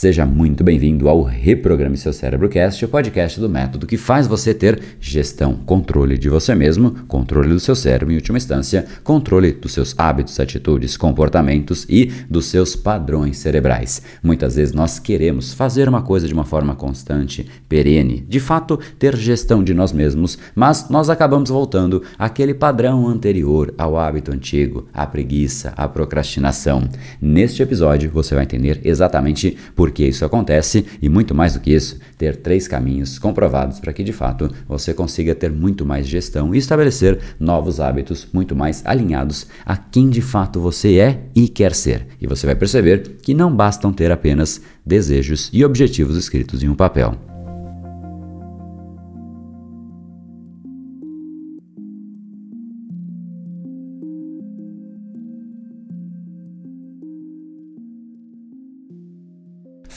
Seja muito bem-vindo ao Reprograme Seu Cérebro Cast, o podcast do método que faz você ter gestão, controle de você mesmo, controle do seu cérebro em última instância, controle dos seus hábitos, atitudes, comportamentos e dos seus padrões cerebrais. Muitas vezes nós queremos fazer uma coisa de uma forma constante, perene, de fato ter gestão de nós mesmos, mas nós acabamos voltando àquele padrão anterior, ao hábito antigo, à preguiça, à procrastinação. Neste episódio você vai entender exatamente por que isso acontece e muito mais do que isso, ter três caminhos comprovados para que de fato você consiga ter muito mais gestão e estabelecer novos hábitos muito mais alinhados a quem de fato você é e quer ser. E você vai perceber que não bastam ter apenas desejos e objetivos escritos em um papel.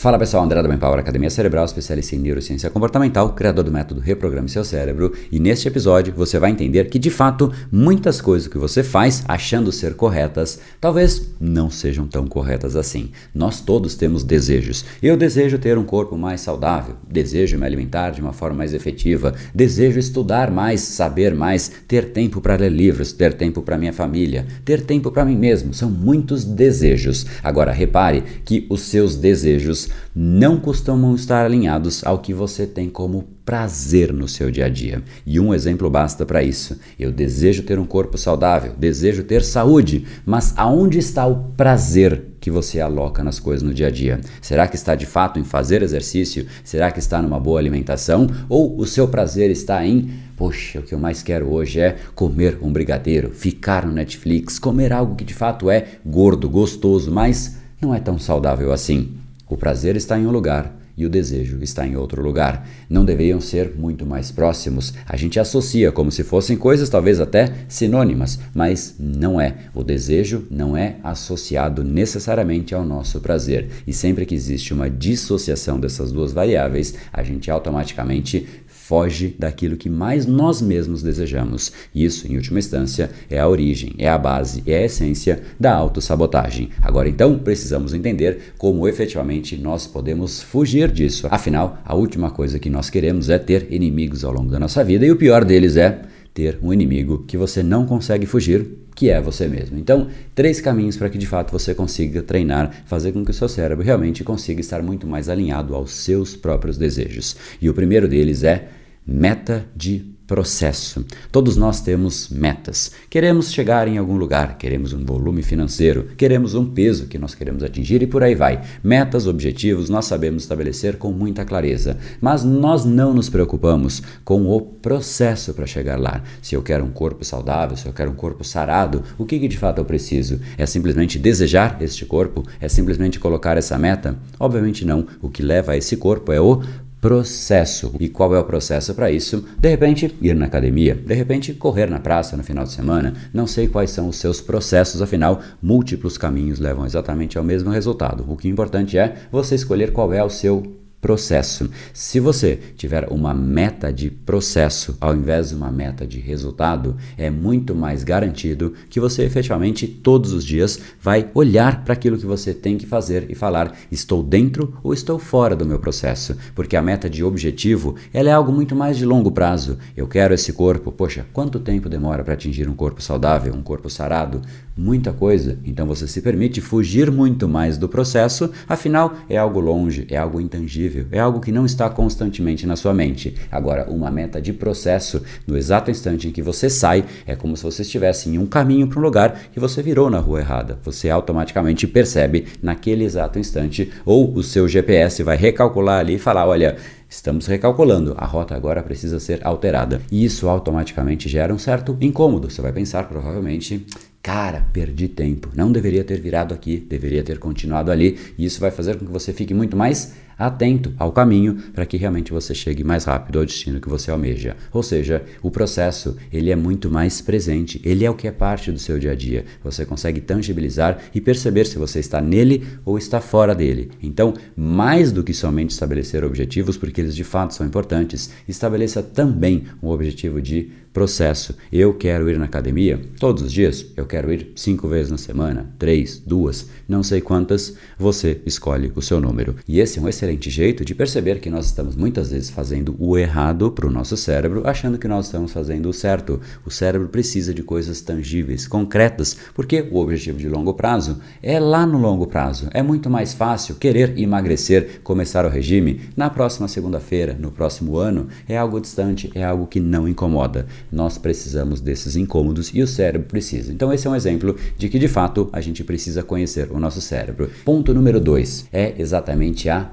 Fala pessoal, André da Power Academia Cerebral, especialista em neurociência comportamental, criador do método Reprograme Seu Cérebro, e neste episódio você vai entender que de fato muitas coisas que você faz achando ser corretas, talvez não sejam tão corretas assim. Nós todos temos desejos. Eu desejo ter um corpo mais saudável, desejo me alimentar de uma forma mais efetiva, desejo estudar mais, saber mais, ter tempo para ler livros, ter tempo para minha família, ter tempo para mim mesmo. São muitos desejos. Agora repare que os seus desejos não costumam estar alinhados ao que você tem como prazer no seu dia a dia. E um exemplo basta para isso. Eu desejo ter um corpo saudável, desejo ter saúde, mas aonde está o prazer que você aloca nas coisas no dia a dia? Será que está de fato em fazer exercício? Será que está numa boa alimentação? Ou o seu prazer está em, poxa, o que eu mais quero hoje é comer um brigadeiro, ficar no Netflix, comer algo que de fato é gordo, gostoso, mas não é tão saudável assim? O prazer está em um lugar e o desejo está em outro lugar. Não deveriam ser muito mais próximos. A gente associa como se fossem coisas talvez até sinônimas, mas não é. O desejo não é associado necessariamente ao nosso prazer. E sempre que existe uma dissociação dessas duas variáveis, a gente automaticamente foge daquilo que mais nós mesmos desejamos. Isso, em última instância, é a origem, é a base, é a essência da autossabotagem. Agora, então, precisamos entender como efetivamente nós podemos fugir disso. Afinal, a última coisa que nós queremos é ter inimigos ao longo da nossa vida e o pior deles é ter um inimigo que você não consegue fugir, que é você mesmo. Então, três caminhos para que de fato você consiga treinar, fazer com que o seu cérebro realmente consiga estar muito mais alinhado aos seus próprios desejos. E o primeiro deles é meta de processo. Todos nós temos metas. Queremos chegar em algum lugar, queremos um volume financeiro, queremos um peso que nós queremos atingir e por aí vai. Metas, objetivos, nós sabemos estabelecer com muita clareza, mas nós não nos preocupamos com o processo para chegar lá. Se eu quero um corpo saudável, se eu quero um corpo sarado, o que, que de fato eu preciso? É simplesmente desejar este corpo? É simplesmente colocar essa meta? Obviamente não. O que leva a esse corpo é o processo. E qual é o processo para isso? De repente, ir na academia, de repente, correr na praça no final de semana. Não sei quais são os seus processos, afinal, múltiplos caminhos levam exatamente ao mesmo resultado. O que é importante é você escolher qual é o seu processo. Se você tiver uma meta de processo ao invés de uma meta de resultado, é muito mais garantido que você efetivamente todos os dias vai olhar para aquilo que você tem que fazer e falar: estou dentro ou estou fora do meu processo, porque a meta de objetivo ela é algo muito mais de longo prazo. Eu quero esse corpo, poxa, quanto tempo demora para atingir um corpo saudável, um corpo sarado? Muita coisa. Então você se permite fugir muito mais do processo, afinal é algo longe, é algo intangível é algo que não está constantemente na sua mente. Agora, uma meta de processo, no exato instante em que você sai, é como se você estivesse em um caminho para um lugar e você virou na rua errada. Você automaticamente percebe naquele exato instante, ou o seu GPS vai recalcular ali e falar: olha. Estamos recalculando, a rota agora precisa ser alterada. E isso automaticamente gera um certo incômodo. Você vai pensar provavelmente, Cara, perdi tempo. Não deveria ter virado aqui, deveria ter continuado ali. E isso vai fazer com que você fique muito mais atento ao caminho para que realmente você chegue mais rápido ao destino que você almeja. Ou seja, o processo ele é muito mais presente, ele é o que é parte do seu dia a dia. Você consegue tangibilizar e perceber se você está nele ou está fora dele. Então, mais do que somente estabelecer objetivos, porque eles de fato são importantes, estabeleça também um objetivo de processo. Eu quero ir na academia todos os dias, eu quero ir cinco vezes na semana, três, duas, não sei quantas, você escolhe o seu número. E esse é um excelente jeito de perceber que nós estamos muitas vezes fazendo o errado para o nosso cérebro, achando que nós estamos fazendo o certo. O cérebro precisa de coisas tangíveis, concretas, porque o objetivo de longo prazo é lá no longo prazo. É muito mais fácil querer emagrecer, começar o regime na próxima segunda-feira, no próximo ano, é algo distante, é algo que não incomoda. Nós precisamos desses incômodos e o cérebro precisa. Então, esse é um exemplo de que de fato a gente precisa conhecer o nosso cérebro. Ponto número dois é exatamente a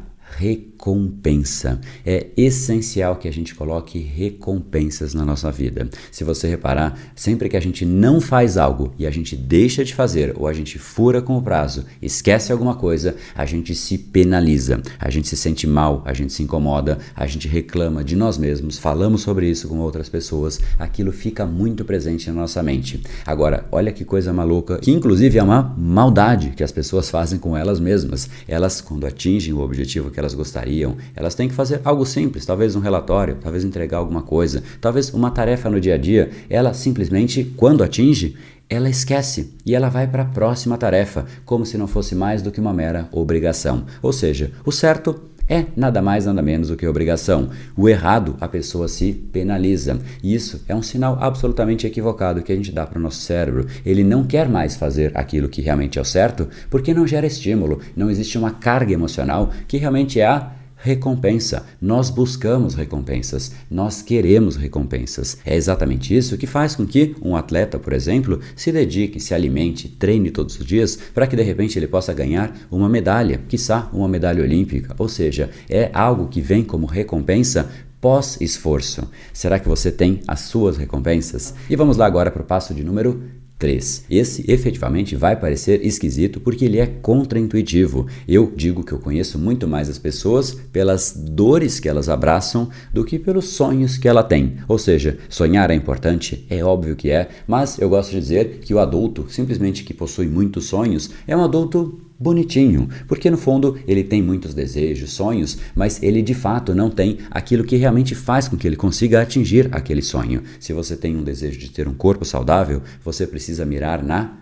recompensa. É essencial que a gente coloque recompensas na nossa vida. Se você reparar, sempre que a gente não faz algo e a gente deixa de fazer ou a gente fura com o prazo, esquece alguma coisa, a gente se penaliza, a gente se sente mal, a gente se incomoda, a gente reclama de nós mesmos, falamos sobre isso com outras pessoas, aquilo fica muito presente na nossa mente. Agora, olha que coisa maluca, que inclusive é uma maldade que as pessoas fazem com elas mesmas. Elas, quando atingem o objetivo que elas gostariam, elas têm que fazer algo simples, talvez um relatório, talvez entregar alguma coisa, talvez uma tarefa no dia a dia. Ela simplesmente, quando atinge, ela esquece e ela vai para a próxima tarefa, como se não fosse mais do que uma mera obrigação. Ou seja, o certo é nada mais nada menos do que obrigação. O errado, a pessoa se penaliza. E isso é um sinal absolutamente equivocado que a gente dá para o nosso cérebro. Ele não quer mais fazer aquilo que realmente é o certo porque não gera estímulo, não existe uma carga emocional que realmente é a recompensa. Nós buscamos recompensas, nós queremos recompensas. É exatamente isso que faz com que um atleta, por exemplo, se dedique, se alimente, treine todos os dias para que de repente ele possa ganhar uma medalha, quiçá uma medalha olímpica. Ou seja, é algo que vem como recompensa pós-esforço. Será que você tem as suas recompensas? E vamos lá agora para o passo de número 3. Esse efetivamente vai parecer esquisito porque ele é contraintuitivo. Eu digo que eu conheço muito mais as pessoas pelas dores que elas abraçam do que pelos sonhos que ela tem. Ou seja, sonhar é importante, é óbvio que é, mas eu gosto de dizer que o adulto, simplesmente que possui muitos sonhos, é um adulto bonitinho, porque no fundo ele tem muitos desejos, sonhos, mas ele de fato não tem aquilo que realmente faz com que ele consiga atingir aquele sonho. Se você tem um desejo de ter um corpo saudável, você precisa mirar na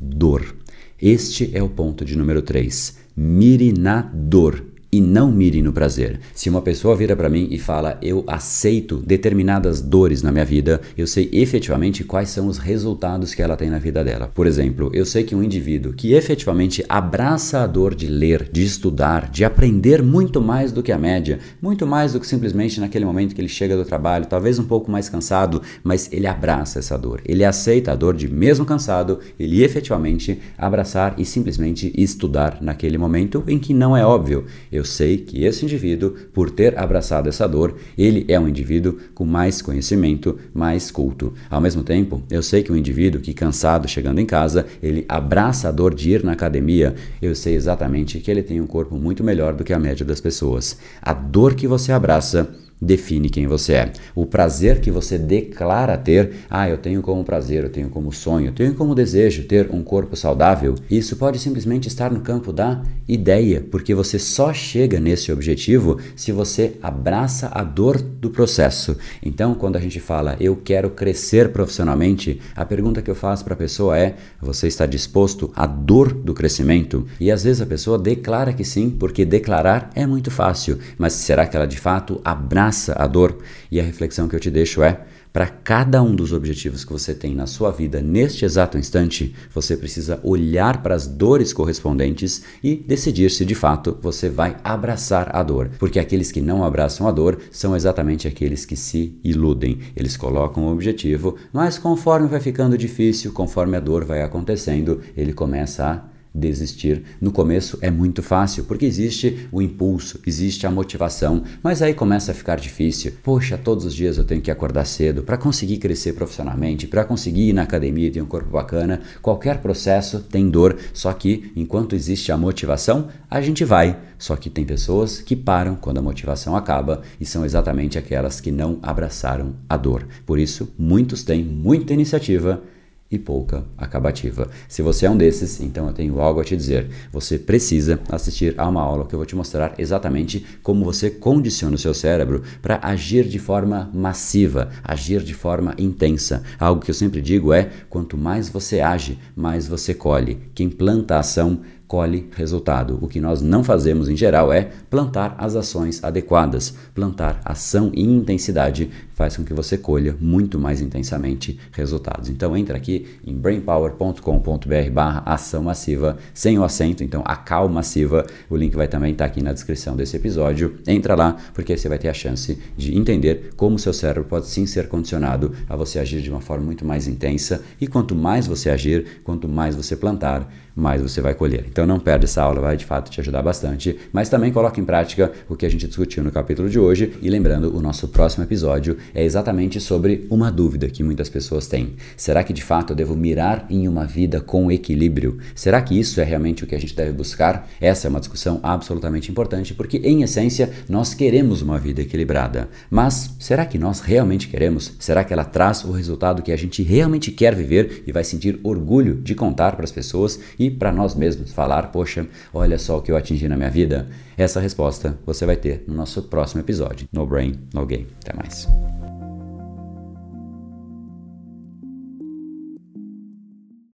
dor. Este é o ponto de número 3. Mire na dor e não mire no prazer. Se uma pessoa vira para mim e fala, eu aceito determinadas dores na minha vida, eu sei efetivamente quais são os resultados que ela tem na vida dela. Por exemplo, eu sei que um indivíduo que efetivamente abraça a dor de ler, de estudar, de aprender muito mais do que a média, muito mais do que simplesmente naquele momento que ele chega do trabalho, talvez um pouco mais cansado, mas ele abraça essa dor. Ele aceita a dor de mesmo cansado, ele efetivamente abraçar e simplesmente estudar naquele momento em que não é óbvio. Eu eu sei que esse indivíduo, por ter abraçado essa dor, ele é um indivíduo com mais conhecimento, mais culto. Ao mesmo tempo, eu sei que um indivíduo que cansado chegando em casa, ele abraça a dor de ir na academia, eu sei exatamente que ele tem um corpo muito melhor do que a média das pessoas. A dor que você abraça define quem você é. O prazer que você declara ter, ah, eu tenho como prazer, eu tenho como sonho, eu tenho como desejo ter um corpo saudável, isso pode simplesmente estar no campo da ideia, porque você só chega nesse objetivo se você abraça a dor do processo. Então, quando a gente fala eu quero crescer profissionalmente, a pergunta que eu faço para a pessoa é: você está disposto à dor do crescimento? E às vezes a pessoa declara que sim, porque declarar é muito fácil, mas será que ela de fato abraça a dor. E a reflexão que eu te deixo é: para cada um dos objetivos que você tem na sua vida neste exato instante, você precisa olhar para as dores correspondentes e decidir se de fato você vai abraçar a dor. Porque aqueles que não abraçam a dor são exatamente aqueles que se iludem. Eles colocam o objetivo, mas conforme vai ficando difícil, conforme a dor vai acontecendo, ele começa a desistir. No começo é muito fácil, porque existe o impulso, existe a motivação, mas aí começa a ficar difícil. Poxa, todos os dias eu tenho que acordar cedo para conseguir crescer profissionalmente, para conseguir ir na academia e ter um corpo bacana. Qualquer processo tem dor, só que enquanto existe a motivação, a gente vai. Só que tem pessoas que param quando a motivação acaba e são exatamente aquelas que não abraçaram a dor. Por isso, muitos têm muita iniciativa e pouca acabativa. Se você é um desses, então eu tenho algo a te dizer. Você precisa assistir a uma aula que eu vou te mostrar exatamente como você condiciona o seu cérebro para agir de forma massiva, agir de forma intensa. Algo que eu sempre digo é: quanto mais você age, mais você colhe. Quem planta ação colhe resultado. O que nós não fazemos em geral é plantar as ações adequadas. Plantar ação e intensidade faz com que você colha muito mais intensamente resultados. Então entra aqui em brainpower.com.br barra ação massiva, sem o acento, então a cal massiva, o link vai também estar tá aqui na descrição desse episódio. Entra lá, porque você vai ter a chance de entender como seu cérebro pode sim ser condicionado a você agir de uma forma muito mais intensa e quanto mais você agir, quanto mais você plantar, mais você vai colher. Então não perde essa aula, vai de fato te ajudar bastante, mas também coloque em prática o que a gente discutiu no capítulo de hoje e lembrando, o nosso próximo episódio é exatamente sobre uma dúvida que muitas pessoas têm. Será que de fato eu devo mirar em uma vida com equilíbrio? Será que isso é realmente o que a gente deve buscar? Essa é uma discussão absolutamente importante porque em essência nós queremos uma vida equilibrada. Mas será que nós realmente queremos? Será que ela traz o resultado que a gente realmente quer viver e vai sentir orgulho de contar para as pessoas para nós mesmos falar, poxa, olha só o que eu atingi na minha vida? Essa resposta você vai ter no nosso próximo episódio. No Brain, No Game. Até mais.